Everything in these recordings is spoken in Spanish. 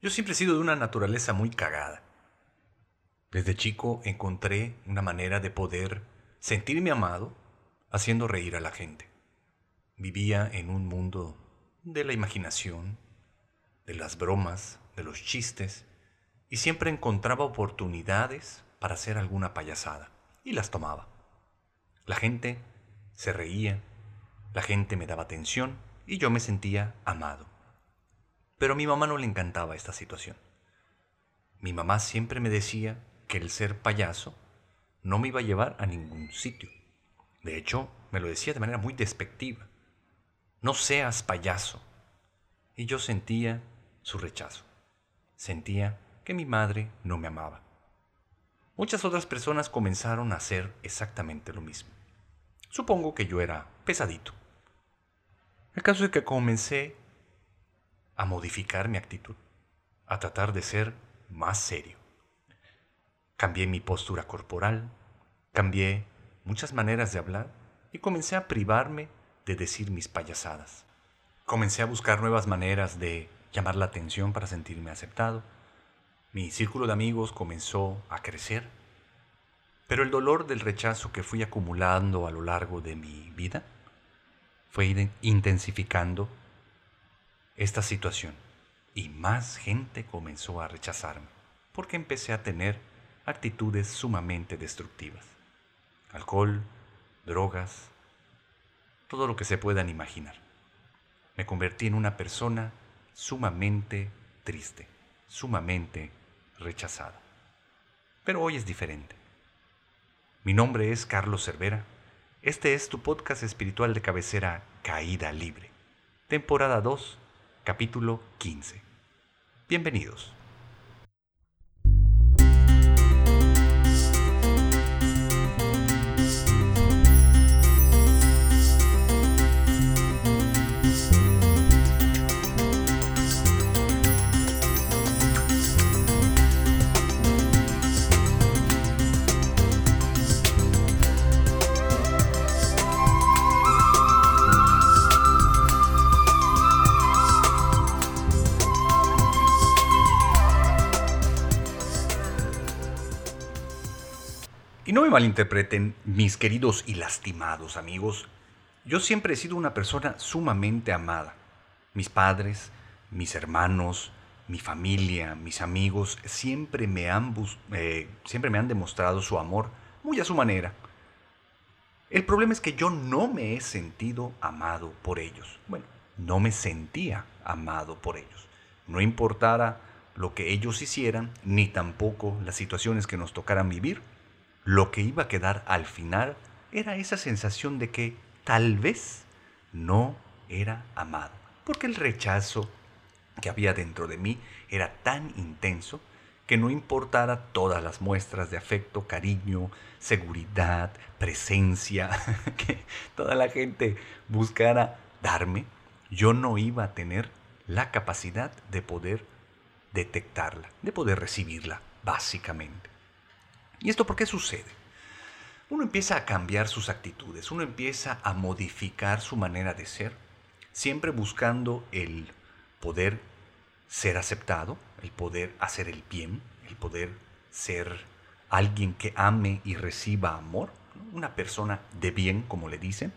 Yo siempre he sido de una naturaleza muy cagada. Desde chico encontré una manera de poder sentirme amado haciendo reír a la gente. Vivía en un mundo de la imaginación, de las bromas, de los chistes, y siempre encontraba oportunidades para hacer alguna payasada, y las tomaba. La gente se reía, la gente me daba atención, y yo me sentía amado. Pero a mi mamá no le encantaba esta situación. Mi mamá siempre me decía que el ser payaso no me iba a llevar a ningún sitio. De hecho, me lo decía de manera muy despectiva. No seas payaso. Y yo sentía su rechazo. Sentía que mi madre no me amaba. Muchas otras personas comenzaron a hacer exactamente lo mismo. Supongo que yo era pesadito. El caso es que comencé a modificar mi actitud, a tratar de ser más serio. Cambié mi postura corporal, cambié muchas maneras de hablar y comencé a privarme de decir mis payasadas. Comencé a buscar nuevas maneras de llamar la atención para sentirme aceptado. Mi círculo de amigos comenzó a crecer, pero el dolor del rechazo que fui acumulando a lo largo de mi vida fue intensificando esta situación y más gente comenzó a rechazarme porque empecé a tener actitudes sumamente destructivas. Alcohol, drogas, todo lo que se puedan imaginar. Me convertí en una persona sumamente triste, sumamente rechazada. Pero hoy es diferente. Mi nombre es Carlos Cervera. Este es tu podcast espiritual de cabecera Caída Libre. Temporada 2 capítulo 15. Bienvenidos. Me malinterpreten, mis queridos y lastimados amigos, yo siempre he sido una persona sumamente amada. Mis padres, mis hermanos, mi familia, mis amigos, siempre me han, eh, siempre me han demostrado su amor muy a su manera. El problema es que yo no me he sentido amado por ellos. Bueno, no me sentía amado por ellos. No importara lo que ellos hicieran, ni tampoco las situaciones que nos tocaran vivir, lo que iba a quedar al final era esa sensación de que tal vez no era amado, porque el rechazo que había dentro de mí era tan intenso que no importara todas las muestras de afecto, cariño, seguridad, presencia, que toda la gente buscara darme, yo no iba a tener la capacidad de poder detectarla, de poder recibirla, básicamente. ¿Y esto por qué sucede? Uno empieza a cambiar sus actitudes, uno empieza a modificar su manera de ser, siempre buscando el poder ser aceptado, el poder hacer el bien, el poder ser alguien que ame y reciba amor, una persona de bien, como le dicen.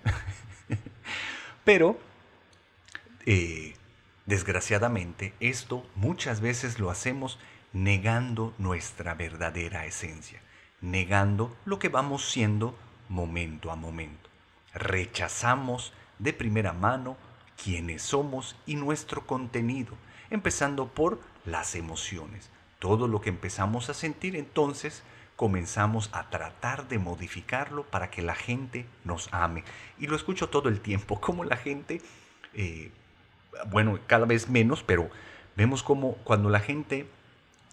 Pero, eh, desgraciadamente, esto muchas veces lo hacemos negando nuestra verdadera esencia negando lo que vamos siendo momento a momento. Rechazamos de primera mano quiénes somos y nuestro contenido, empezando por las emociones. Todo lo que empezamos a sentir entonces comenzamos a tratar de modificarlo para que la gente nos ame. Y lo escucho todo el tiempo, como la gente, eh, bueno, cada vez menos, pero vemos como cuando la gente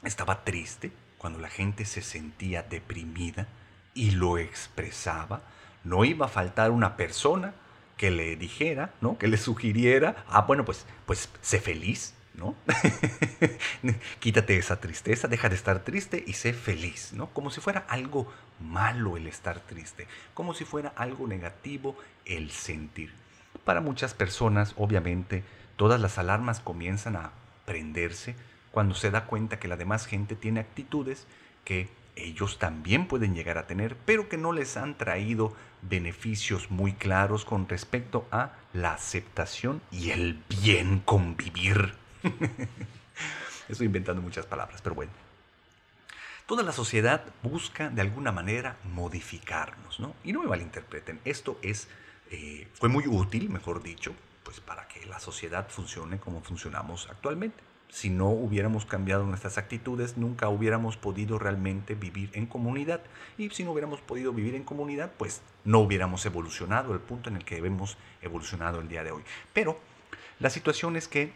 estaba triste, cuando la gente se sentía deprimida y lo expresaba, no iba a faltar una persona que le dijera, ¿no? Que le sugiriera, ah, bueno, pues, pues sé feliz, ¿no? Quítate esa tristeza, deja de estar triste y sé feliz, ¿no? Como si fuera algo malo el estar triste, como si fuera algo negativo el sentir. Para muchas personas, obviamente, todas las alarmas comienzan a prenderse cuando se da cuenta que la demás gente tiene actitudes que ellos también pueden llegar a tener, pero que no les han traído beneficios muy claros con respecto a la aceptación y el bien convivir. Estoy inventando muchas palabras, pero bueno. Toda la sociedad busca de alguna manera modificarnos, ¿no? Y no me malinterpreten, esto es, eh, fue muy útil, mejor dicho, pues para que la sociedad funcione como funcionamos actualmente si no hubiéramos cambiado nuestras actitudes, nunca hubiéramos podido realmente vivir en comunidad. Y si no hubiéramos podido vivir en comunidad, pues no hubiéramos evolucionado el punto en el que hemos evolucionado el día de hoy. Pero la situación es que,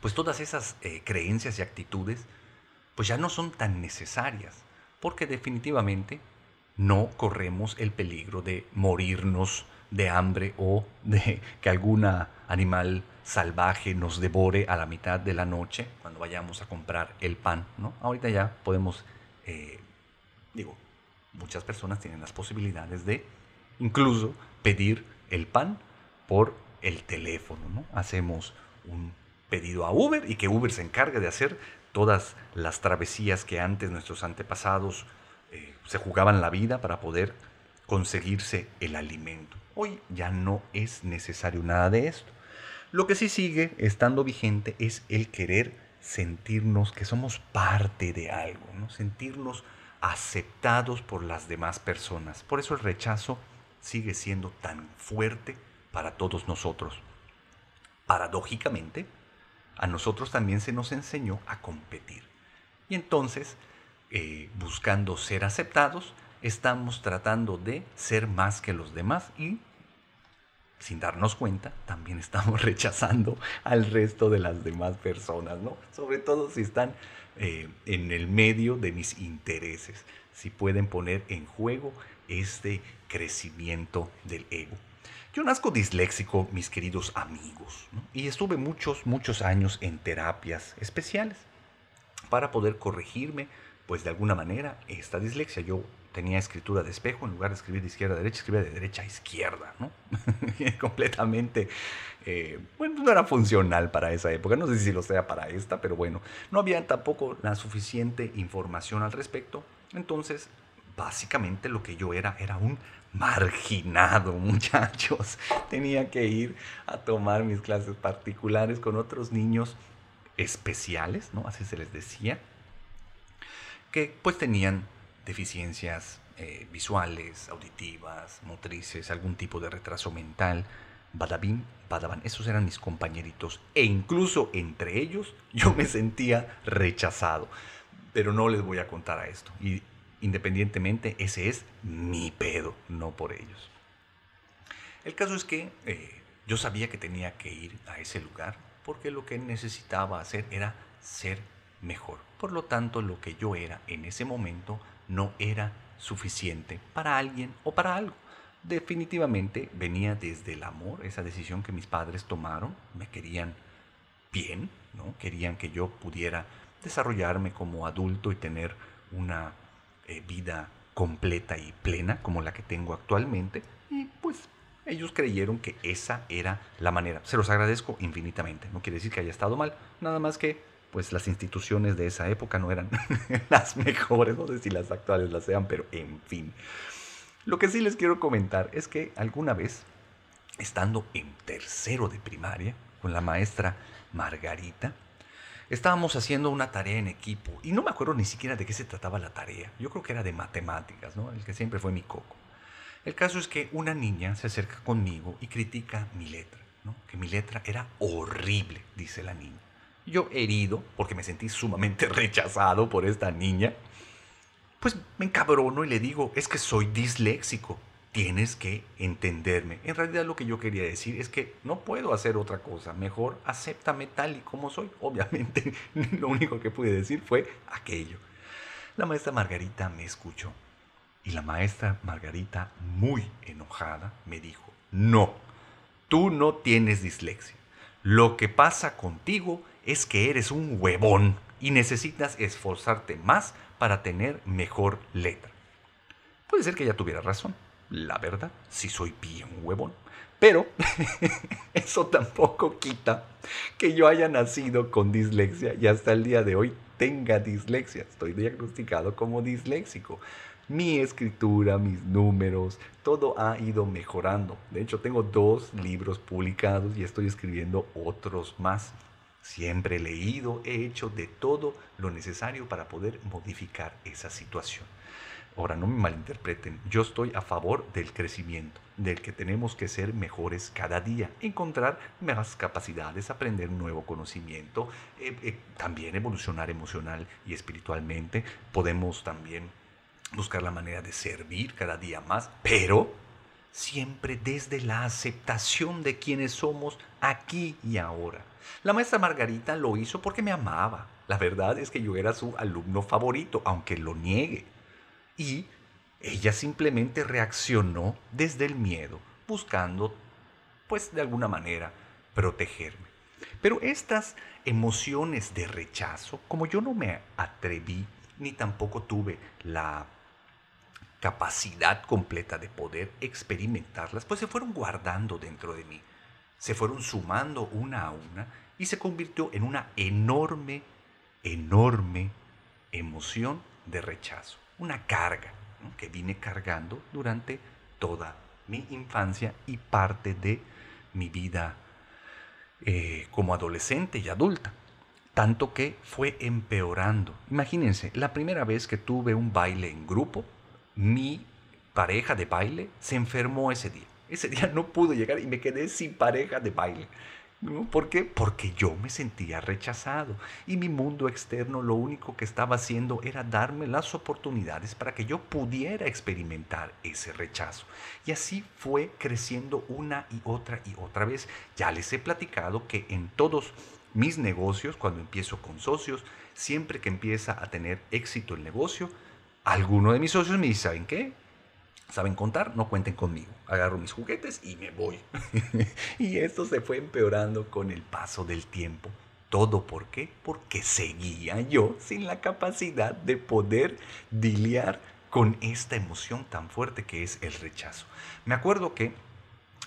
pues todas esas eh, creencias y actitudes, pues ya no son tan necesarias, porque definitivamente no corremos el peligro de morirnos de hambre o de que alguna animal salvaje nos devore a la mitad de la noche cuando vayamos a comprar el pan, ¿no? Ahorita ya podemos, eh, digo, muchas personas tienen las posibilidades de incluso pedir el pan por el teléfono, ¿no? Hacemos un pedido a Uber y que Uber se encargue de hacer todas las travesías que antes nuestros antepasados eh, se jugaban la vida para poder conseguirse el alimento. Hoy ya no es necesario nada de esto. Lo que sí sigue estando vigente es el querer sentirnos que somos parte de algo, ¿no? sentirnos aceptados por las demás personas. Por eso el rechazo sigue siendo tan fuerte para todos nosotros. Paradójicamente, a nosotros también se nos enseñó a competir. Y entonces, eh, buscando ser aceptados, estamos tratando de ser más que los demás y sin darnos cuenta, también estamos rechazando al resto de las demás personas, ¿no? Sobre todo si están eh, en el medio de mis intereses, si pueden poner en juego este crecimiento del ego. Yo nazco disléxico, mis queridos amigos, y estuve muchos, muchos años en terapias especiales para poder corregirme, pues de alguna manera, esta dislexia. Yo tenía escritura de espejo, en lugar de escribir de izquierda a derecha, escribía de derecha a izquierda, ¿no? Completamente, eh, bueno, no era funcional para esa época, no sé si lo sea para esta, pero bueno, no había tampoco la suficiente información al respecto, entonces, básicamente lo que yo era era un marginado, muchachos. Tenía que ir a tomar mis clases particulares con otros niños especiales, ¿no? Así se les decía, que pues tenían deficiencias eh, visuales, auditivas, motrices, algún tipo de retraso mental. Badabim, badaban, esos eran mis compañeritos. E incluso entre ellos yo me sentía rechazado. Pero no les voy a contar a esto. Y independientemente, ese es mi pedo, no por ellos. El caso es que eh, yo sabía que tenía que ir a ese lugar porque lo que necesitaba hacer era ser mejor. Por lo tanto, lo que yo era en ese momento no era suficiente para alguien o para algo. Definitivamente venía desde el amor, esa decisión que mis padres tomaron, me querían bien, ¿no? querían que yo pudiera desarrollarme como adulto y tener una eh, vida completa y plena como la que tengo actualmente. Y pues ellos creyeron que esa era la manera. Se los agradezco infinitamente. No quiere decir que haya estado mal, nada más que pues las instituciones de esa época no eran las mejores, no sé si las actuales las sean, pero en fin. Lo que sí les quiero comentar es que alguna vez, estando en tercero de primaria, con la maestra Margarita, estábamos haciendo una tarea en equipo y no me acuerdo ni siquiera de qué se trataba la tarea. Yo creo que era de matemáticas, ¿no? El que siempre fue mi coco. El caso es que una niña se acerca conmigo y critica mi letra. Que mi letra era horrible, dice la niña. Yo herido, porque me sentí sumamente rechazado por esta niña, pues me encabrono y le digo, es que soy disléxico, tienes que entenderme. En realidad lo que yo quería decir es que no puedo hacer otra cosa, mejor acéptame tal y como soy. Obviamente lo único que pude decir fue aquello. La maestra Margarita me escuchó y la maestra Margarita, muy enojada, me dijo, no, tú no tienes dislexia. Lo que pasa contigo es que eres un huevón y necesitas esforzarte más para tener mejor letra. Puede ser que ella tuviera razón, la verdad, sí soy bien huevón. Pero eso tampoco quita que yo haya nacido con dislexia y hasta el día de hoy tenga dislexia. Estoy diagnosticado como disléxico. Mi escritura, mis números, todo ha ido mejorando. De hecho, tengo dos libros publicados y estoy escribiendo otros más. Siempre he leído, he hecho de todo lo necesario para poder modificar esa situación. Ahora, no me malinterpreten, yo estoy a favor del crecimiento, del que tenemos que ser mejores cada día, encontrar más capacidades, aprender nuevo conocimiento, eh, eh, también evolucionar emocional y espiritualmente. Podemos también buscar la manera de servir cada día más, pero siempre desde la aceptación de quienes somos aquí y ahora. La maestra Margarita lo hizo porque me amaba. La verdad es que yo era su alumno favorito, aunque lo niegue y ella simplemente reaccionó desde el miedo, buscando, pues de alguna manera, protegerme. Pero estas emociones de rechazo, como yo no me atreví, ni tampoco tuve la capacidad completa de poder experimentarlas, pues se fueron guardando dentro de mí, se fueron sumando una a una y se convirtió en una enorme, enorme emoción de rechazo una carga que vine cargando durante toda mi infancia y parte de mi vida eh, como adolescente y adulta. Tanto que fue empeorando. Imagínense, la primera vez que tuve un baile en grupo, mi pareja de baile se enfermó ese día. Ese día no pudo llegar y me quedé sin pareja de baile. ¿Por qué? Porque yo me sentía rechazado y mi mundo externo lo único que estaba haciendo era darme las oportunidades para que yo pudiera experimentar ese rechazo. Y así fue creciendo una y otra y otra vez. Ya les he platicado que en todos mis negocios, cuando empiezo con socios, siempre que empieza a tener éxito el negocio, alguno de mis socios me dice, ¿saben qué? Saben contar, no cuenten conmigo. Agarro mis juguetes y me voy. y esto se fue empeorando con el paso del tiempo. ¿Todo por qué? Porque seguía yo sin la capacidad de poder diliar con esta emoción tan fuerte que es el rechazo. Me acuerdo que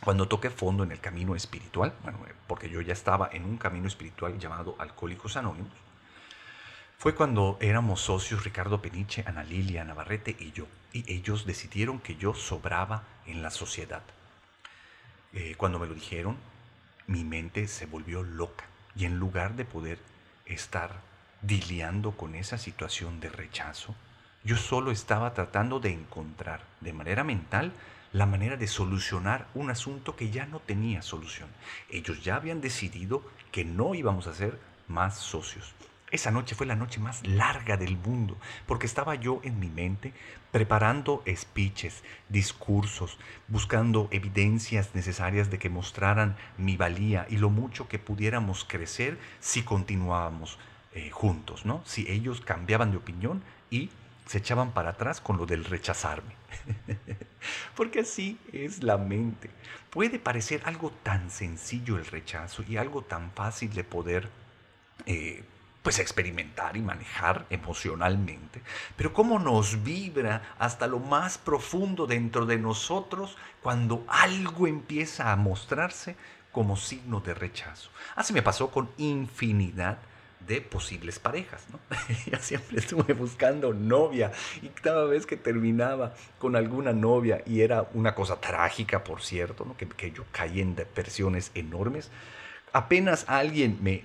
cuando toqué fondo en el camino espiritual, bueno, porque yo ya estaba en un camino espiritual llamado Alcohólicos Anónimos, fue cuando éramos socios Ricardo Peniche, Ana Lilia Navarrete y yo, y ellos decidieron que yo sobraba en la sociedad. Eh, cuando me lo dijeron, mi mente se volvió loca y en lugar de poder estar diliando con esa situación de rechazo, yo solo estaba tratando de encontrar de manera mental la manera de solucionar un asunto que ya no tenía solución. Ellos ya habían decidido que no íbamos a ser más socios. Esa noche fue la noche más larga del mundo, porque estaba yo en mi mente preparando speeches, discursos, buscando evidencias necesarias de que mostraran mi valía y lo mucho que pudiéramos crecer si continuábamos eh, juntos, ¿no? Si ellos cambiaban de opinión y se echaban para atrás con lo del rechazarme. Porque así es la mente. Puede parecer algo tan sencillo el rechazo y algo tan fácil de poder eh, pues experimentar y manejar emocionalmente, pero cómo nos vibra hasta lo más profundo dentro de nosotros cuando algo empieza a mostrarse como signo de rechazo. Así me pasó con infinidad de posibles parejas, ¿no? ya siempre estuve buscando novia y cada vez que terminaba con alguna novia y era una cosa trágica, por cierto, ¿no? que, que yo caí en depresiones enormes, apenas alguien me,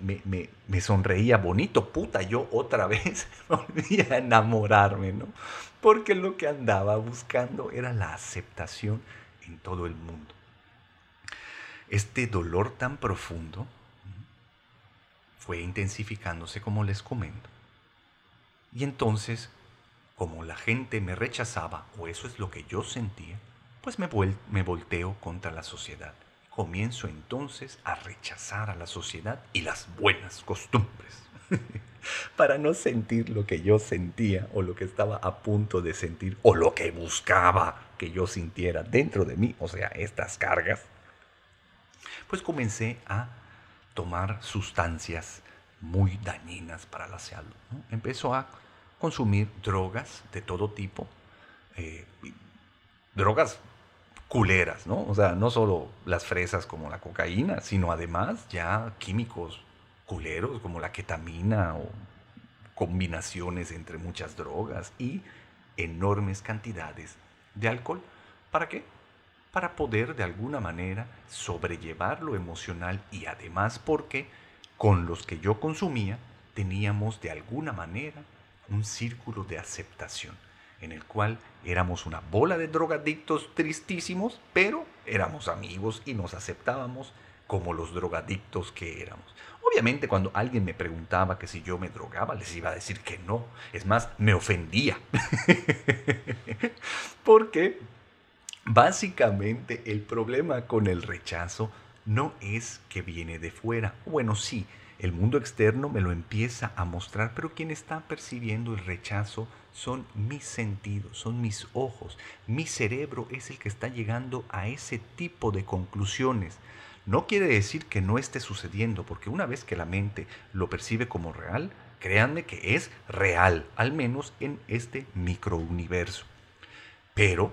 me, sonreía bonito, puta, yo otra vez volví a enamorarme, ¿no? Porque lo que andaba buscando era la aceptación en todo el mundo. Este dolor tan profundo fue intensificándose como les comento. Y entonces, como la gente me rechazaba, o eso es lo que yo sentía, pues me, me volteo contra la sociedad comienzo entonces a rechazar a la sociedad y las buenas costumbres. para no sentir lo que yo sentía o lo que estaba a punto de sentir o lo que buscaba que yo sintiera dentro de mí, o sea, estas cargas, pues comencé a tomar sustancias muy dañinas para la salud. Empezó a consumir drogas de todo tipo, eh, drogas culeras, ¿no? O sea, no solo las fresas como la cocaína, sino además ya químicos culeros como la ketamina o combinaciones entre muchas drogas y enormes cantidades de alcohol. ¿Para qué? Para poder de alguna manera sobrellevar lo emocional y además porque con los que yo consumía teníamos de alguna manera un círculo de aceptación en el cual éramos una bola de drogadictos tristísimos, pero éramos amigos y nos aceptábamos como los drogadictos que éramos. Obviamente cuando alguien me preguntaba que si yo me drogaba, les iba a decir que no. Es más, me ofendía. Porque básicamente el problema con el rechazo no es que viene de fuera. Bueno, sí, el mundo externo me lo empieza a mostrar, pero quien está percibiendo el rechazo son mis sentidos, son mis ojos. Mi cerebro es el que está llegando a ese tipo de conclusiones. No quiere decir que no esté sucediendo, porque una vez que la mente lo percibe como real, créanme que es real, al menos en este microuniverso. Pero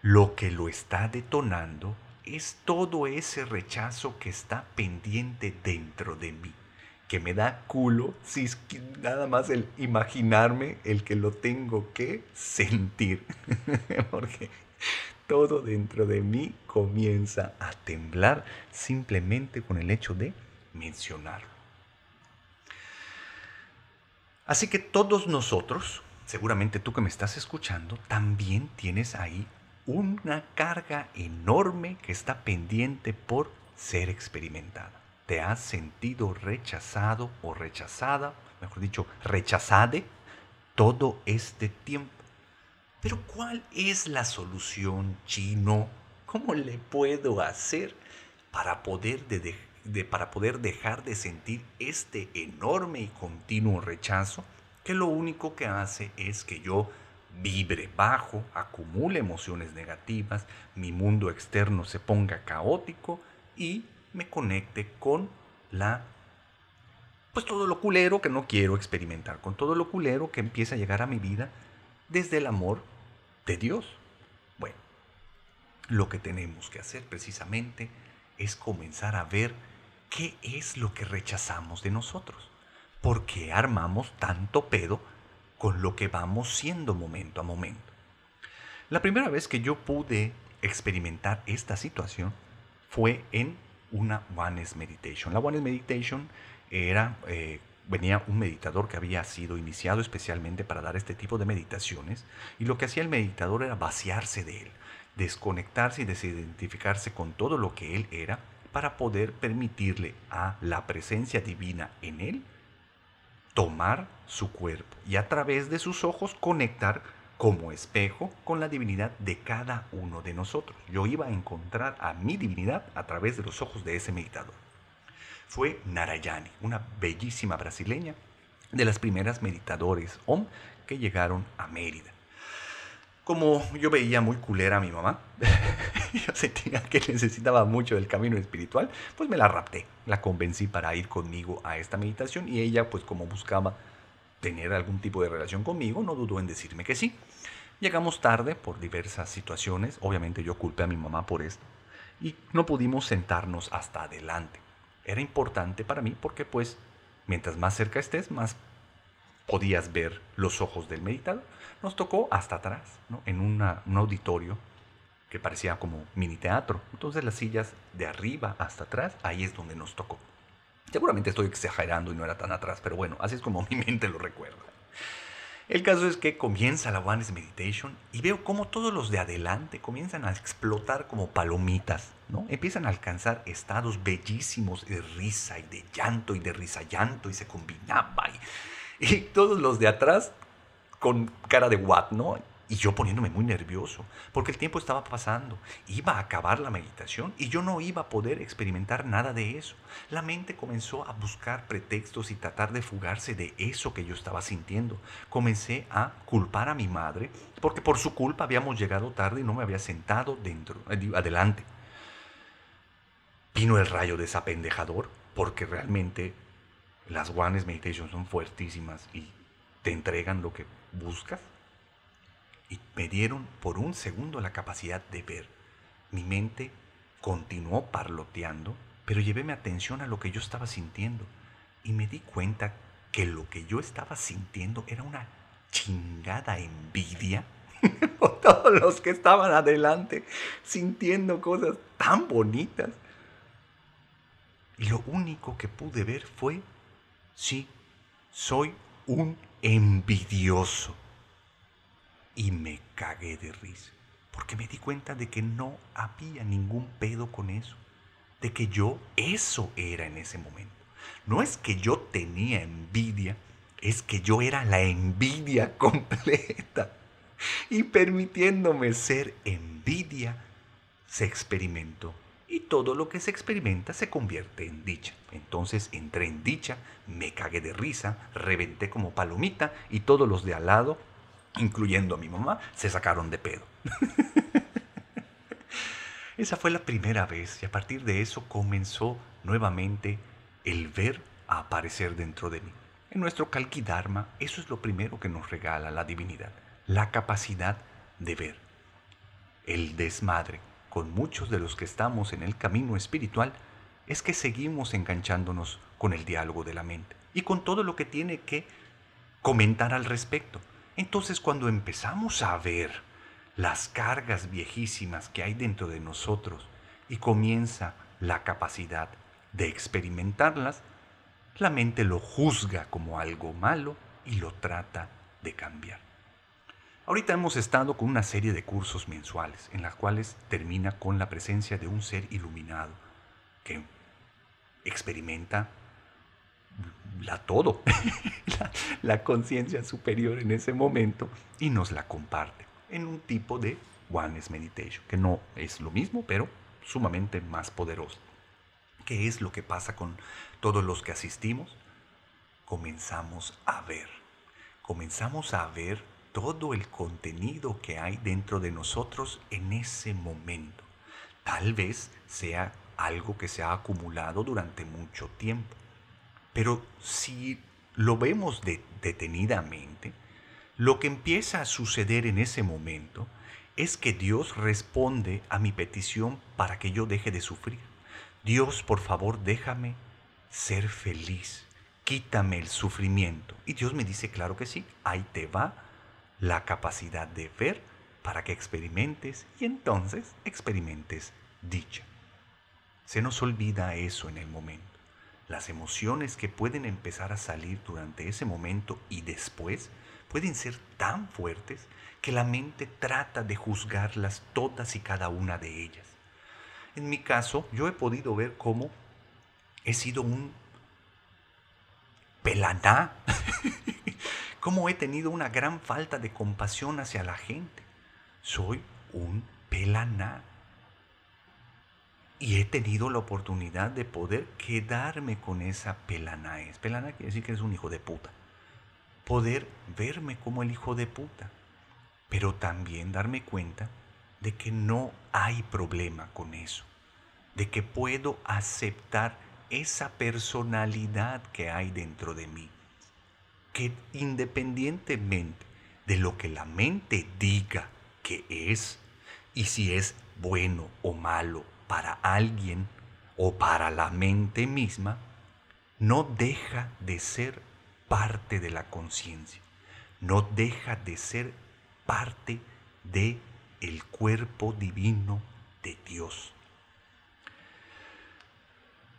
lo que lo está detonando es todo ese rechazo que está pendiente dentro de mí, que me da culo si es nada más el imaginarme el que lo tengo que sentir, porque todo dentro de mí comienza a temblar simplemente con el hecho de mencionarlo. Así que todos nosotros, seguramente tú que me estás escuchando, también tienes ahí una carga enorme que está pendiente por ser experimentada. Te has sentido rechazado o rechazada, mejor dicho, rechazade todo este tiempo. Pero ¿cuál es la solución, chino? ¿Cómo le puedo hacer para poder, para poder dejar de sentir este enorme y continuo rechazo que lo único que hace es que yo vibre bajo, acumule emociones negativas, mi mundo externo se ponga caótico y me conecte con la pues todo lo culero que no quiero experimentar, con todo lo culero que empieza a llegar a mi vida desde el amor de Dios. Bueno, lo que tenemos que hacer precisamente es comenzar a ver qué es lo que rechazamos de nosotros. ¿Por qué armamos tanto pedo con lo que vamos siendo momento a momento? La primera vez que yo pude experimentar esta situación fue en una Oneness Meditation. La Oneness Meditation era eh, venía un meditador que había sido iniciado especialmente para dar este tipo de meditaciones y lo que hacía el meditador era vaciarse de él, desconectarse y desidentificarse con todo lo que él era para poder permitirle a la presencia divina en él tomar su cuerpo y a través de sus ojos conectar como espejo con la divinidad de cada uno de nosotros. Yo iba a encontrar a mi divinidad a través de los ojos de ese meditador fue Narayani, una bellísima brasileña, de las primeras meditadores OM que llegaron a Mérida. Como yo veía muy culera a mi mamá, yo sentía que necesitaba mucho del camino espiritual, pues me la rapté, la convencí para ir conmigo a esta meditación y ella, pues como buscaba tener algún tipo de relación conmigo, no dudó en decirme que sí. Llegamos tarde por diversas situaciones, obviamente yo culpé a mi mamá por esto, y no pudimos sentarnos hasta adelante era importante para mí porque pues mientras más cerca estés, más podías ver los ojos del meditador. Nos tocó hasta atrás, en un auditorio que parecía como mini teatro. Entonces las sillas de arriba hasta atrás, ahí es donde nos tocó. Seguramente estoy exagerando y no era tan atrás, pero bueno, así es como mi mente lo recuerda. El caso es que comienza la Oneness Meditation y veo cómo todos los de adelante comienzan a explotar como palomitas, ¿no? Empiezan a alcanzar estados bellísimos de risa y de llanto y de risa llanto y se combinaba y, y todos los de atrás con cara de what, ¿no? Y yo poniéndome muy nervioso, porque el tiempo estaba pasando, iba a acabar la meditación y yo no iba a poder experimentar nada de eso. La mente comenzó a buscar pretextos y tratar de fugarse de eso que yo estaba sintiendo. Comencé a culpar a mi madre, porque por su culpa habíamos llegado tarde y no me había sentado dentro, eh, adelante. Vino el rayo desapendejador, porque realmente las Ones Meditation son fuertísimas y te entregan lo que buscas y me dieron por un segundo la capacidad de ver mi mente continuó parloteando, pero llevé mi atención a lo que yo estaba sintiendo y me di cuenta que lo que yo estaba sintiendo era una chingada envidia por todos los que estaban adelante sintiendo cosas tan bonitas. Y lo único que pude ver fue, sí, soy un envidioso. Y me cagué de risa, porque me di cuenta de que no había ningún pedo con eso, de que yo eso era en ese momento. No es que yo tenía envidia, es que yo era la envidia completa. Y permitiéndome ser envidia, se experimentó. Y todo lo que se experimenta se convierte en dicha. Entonces entré en dicha, me cagué de risa, reventé como palomita y todos los de al lado, incluyendo a mi mamá, se sacaron de pedo. Esa fue la primera vez y a partir de eso comenzó nuevamente el ver a aparecer dentro de mí. En nuestro Kalkidharma, eso es lo primero que nos regala la divinidad, la capacidad de ver. El desmadre con muchos de los que estamos en el camino espiritual es que seguimos enganchándonos con el diálogo de la mente y con todo lo que tiene que comentar al respecto. Entonces cuando empezamos a ver las cargas viejísimas que hay dentro de nosotros y comienza la capacidad de experimentarlas, la mente lo juzga como algo malo y lo trata de cambiar. Ahorita hemos estado con una serie de cursos mensuales en las cuales termina con la presencia de un ser iluminado que experimenta la todo, la, conciencia superior en ese momento y nos la comparte en un tipo de Oneness Meditation, que no es lo mismo, pero sumamente más poderoso. ¿Qué es lo que pasa con todos los que asistimos? Comenzamos a ver, comenzamos a ver todo el contenido que hay dentro de nosotros en ese momento. Tal vez sea algo que se ha acumulado durante mucho tiempo. Pero si lo vemos detenidamente, lo que empieza a suceder en ese momento es que Dios responde a mi petición para que yo deje de sufrir. Dios, por favor, déjame ser feliz. Quítame el sufrimiento. Y Dios me dice, claro que sí, ahí te va la capacidad de ver para que experimentes y entonces experimentes dicha. Se nos olvida eso en el momento. Las emociones que pueden empezar a salir durante ese momento y después pueden ser tan fuertes que la mente trata de juzgarlas todas y cada una de ellas. En mi caso, yo he podido ver cómo he sido un pelaná, cómo he tenido una gran falta de compasión hacia la gente. Soy un pelaná. Y he tenido la oportunidad de poder quedarme con esa pelanaes. Pelana quiere decir que es un hijo de puta. Poder verme como el hijo de puta. Pero también darme cuenta de que no hay problema con eso, de que puedo aceptar esa personalidad que hay dentro de mí, que independientemente de lo que la mente diga que es, y si es bueno o malo para alguien o para la mente misma, no deja de ser parte de la conciencia, no deja de ser parte de el cuerpo divino de Dios.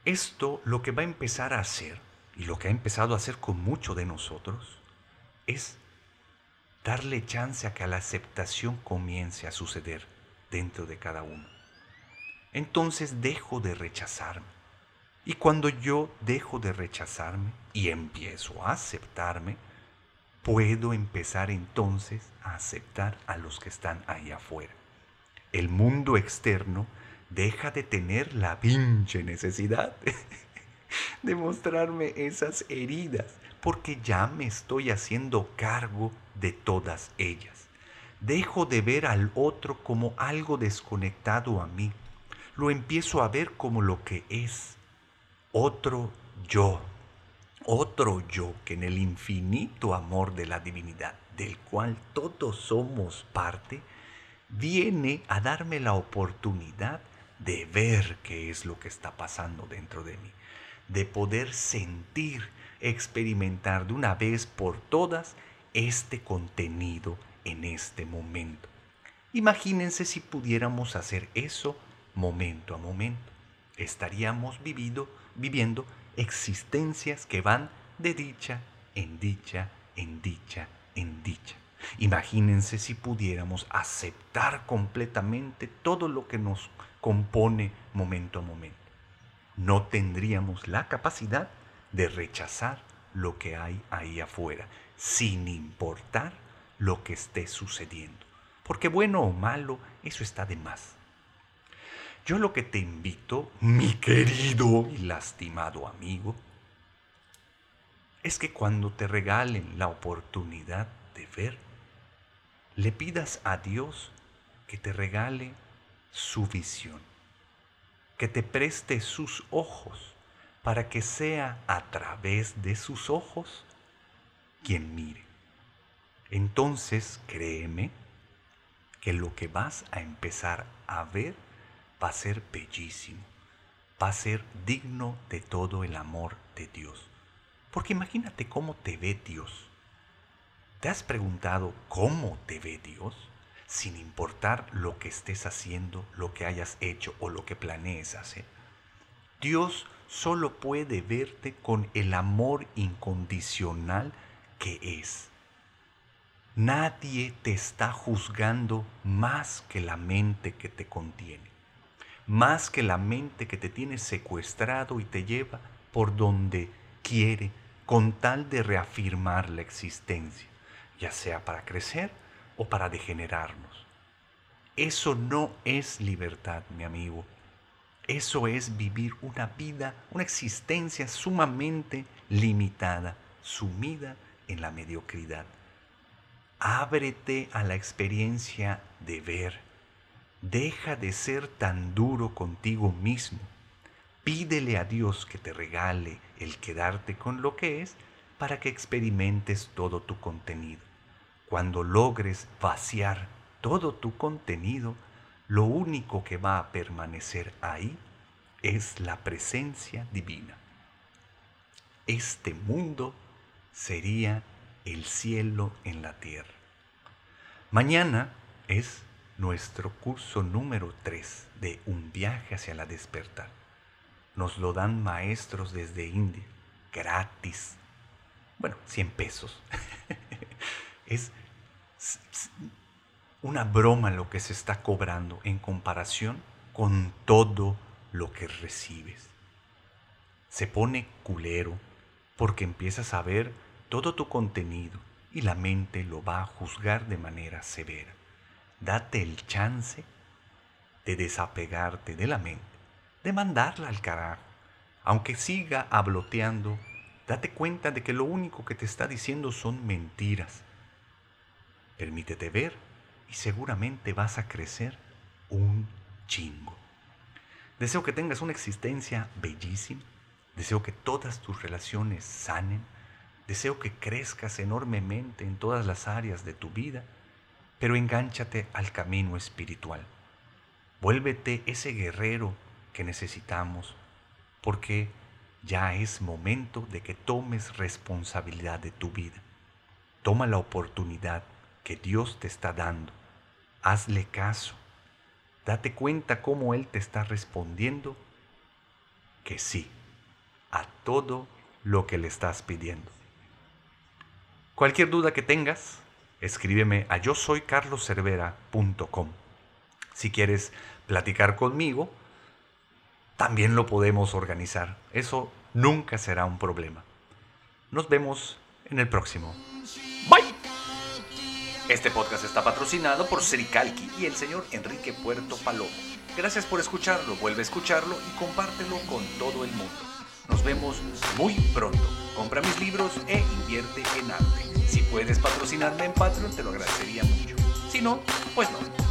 Esto lo que va a empezar a hacer, y lo que ha empezado a hacer con mucho de nosotros, es darle chance a que la aceptación comience a suceder dentro de cada uno. Entonces dejo de rechazarme. Y cuando yo dejo de rechazarme y empiezo a aceptarme, puedo empezar entonces a aceptar a los que están ahí afuera. El mundo externo deja de tener la pinche necesidad de mostrarme esas heridas, porque ya me estoy haciendo cargo de todas ellas. Dejo de ver al otro como algo desconectado a mí. Lo empiezo a ver como lo que es. Otro yo otro yo que en el infinito amor de la divinidad, del cual todos somos parte, viene a darme la oportunidad de ver qué es lo que está pasando dentro de mí, de poder sentir, experimentar de una vez por todas este contenido en este momento. Imagínense si pudiéramos hacer eso momento a momento. Estaríamos vivido, viviendo existencias que van de dicha en dicha, en dicha, en dicha. Imagínense si pudiéramos aceptar completamente todo lo que nos compone momento a momento. No tendríamos la capacidad de rechazar lo que hay ahí afuera, sin importar lo que esté sucediendo. Porque bueno o malo, eso está de más. Yo lo que te invito, mi querido y lastimado amigo, es que cuando te regalen la oportunidad de ver, le pidas a Dios que te regale su visión, que te preste sus ojos para que sea a través de sus ojos quien mire. Entonces créeme que lo que vas a empezar a ver va a ser bellísimo, va a ser digno de todo el amor de Dios. Porque imagínate cómo te ve Dios. ¿Te has preguntado cómo te ve Dios? Sin importar lo que estés haciendo, lo que hayas hecho o lo que planees hacer. Dios solo puede verte con el amor incondicional que es. Nadie te está juzgando más que la mente que te contiene, más que la mente que te tiene secuestrado y te lleva por donde quiere con tal de reafirmar la existencia ya sea para crecer o para degenerarnos. Eso no es libertad, mi amigo. Eso es vivir una vida, una existencia sumamente limitada, sumida en la mediocridad. Ábrete a la experiencia de ver. Deja de ser tan duro contigo mismo. Pídele a Dios que te regale el quedarte con lo que es para que experimentes todo tu contenido. Cuando logres vaciar todo tu contenido, lo único que va a permanecer ahí es la presencia divina. Este mundo sería el cielo en la tierra. Mañana es nuestro curso número 3 de Un viaje hacia la despertar. Nos lo dan maestros desde India, gratis, bueno, 100 pesos. es una broma lo que se está cobrando en comparación con todo lo que recibes. Se pone culero porque empiezas a ver todo tu contenido y la mente lo va a juzgar de manera severa. Date el chance de desapegarte de la mente, de mandarla al carajo, aunque siga habloteando Date cuenta de que lo único que te está diciendo son mentiras. Permítete ver y seguramente vas a crecer un chingo. Deseo que tengas una existencia bellísima. Deseo que todas tus relaciones sanen. Deseo que crezcas enormemente en todas las áreas de tu vida, pero engánchate al camino espiritual. Vuélvete ese guerrero que necesitamos, porque ya es momento de que tomes responsabilidad de tu vida. Toma la oportunidad que Dios te está dando. Hazle caso. Date cuenta cómo Él te está respondiendo que sí a todo lo que le estás pidiendo. Cualquier duda que tengas, escríbeme a yo soy carloscervera.com. Si quieres platicar conmigo, también lo podemos organizar. Eso nunca será un problema. Nos vemos en el próximo. Bye. Este podcast está patrocinado por Sericalqui y el señor Enrique Puerto Palomo. Gracias por escucharlo, vuelve a escucharlo y compártelo con todo el mundo. Nos vemos muy pronto. Compra mis libros e invierte en arte. Si puedes patrocinarme en Patreon, te lo agradecería mucho. Si no, pues no.